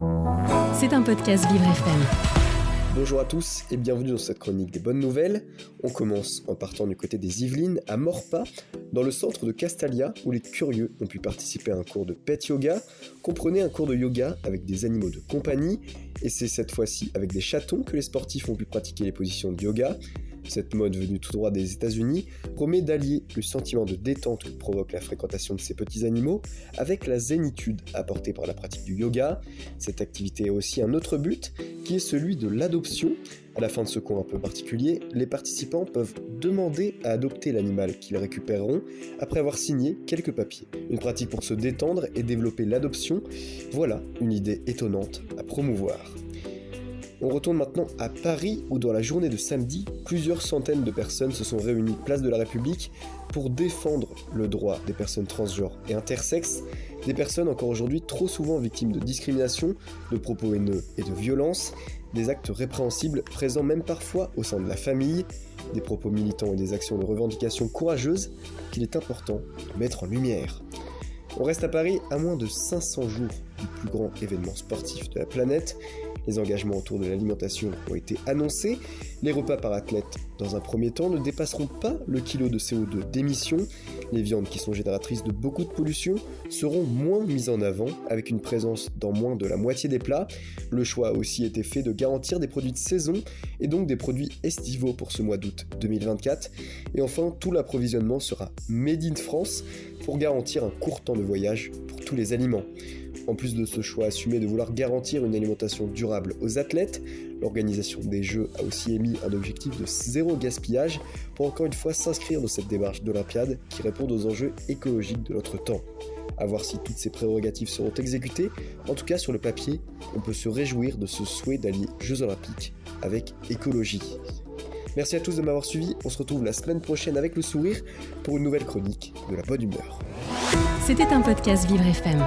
C'est un podcast Vivre FM. Bonjour à tous et bienvenue dans cette chronique des bonnes nouvelles. On commence en partant du côté des Yvelines, à Morpa, dans le centre de Castalia, où les curieux ont pu participer à un cours de pet yoga. Comprenez un cours de yoga avec des animaux de compagnie, et c'est cette fois-ci avec des chatons que les sportifs ont pu pratiquer les positions de yoga. Cette mode venue tout droit des États-Unis promet d'allier le sentiment de détente que provoque la fréquentation de ces petits animaux avec la zénitude apportée par la pratique du yoga. Cette activité a aussi un autre but qui est celui de l'adoption. À la fin de ce cours un peu particulier, les participants peuvent demander à adopter l'animal qu'ils récupéreront après avoir signé quelques papiers. Une pratique pour se détendre et développer l'adoption, voilà une idée étonnante à promouvoir. On retourne maintenant à Paris où dans la journée de samedi, plusieurs centaines de personnes se sont réunies place de la République pour défendre le droit des personnes transgenres et intersexes, des personnes encore aujourd'hui trop souvent victimes de discrimination, de propos haineux et de violences, des actes répréhensibles présents même parfois au sein de la famille, des propos militants et des actions de revendication courageuses qu'il est important de mettre en lumière. On reste à Paris à moins de 500 jours du plus grand événement sportif de la planète les engagements autour de l'alimentation ont été annoncés. Les repas par athlète, dans un premier temps, ne dépasseront pas le kilo de CO2 d'émission. Les viandes qui sont génératrices de beaucoup de pollution seront moins mises en avant, avec une présence dans moins de la moitié des plats. Le choix a aussi été fait de garantir des produits de saison et donc des produits estivaux pour ce mois d'août 2024. Et enfin, tout l'approvisionnement sera made in France pour garantir un court temps de voyage pour tous les aliments. En plus de ce choix assumé de vouloir garantir une alimentation durable aux athlètes, l'organisation des Jeux a aussi émis un objectif de zéro gaspillage pour encore une fois s'inscrire dans cette démarche d'Olympiade qui répond aux enjeux écologiques de notre temps. A voir si toutes ces prérogatives seront exécutées, en tout cas sur le papier, on peut se réjouir de ce souhait d'allier Jeux Olympiques avec écologie. Merci à tous de m'avoir suivi, on se retrouve la semaine prochaine avec le sourire pour une nouvelle chronique de la bonne humeur. C'était un podcast Vivre FM.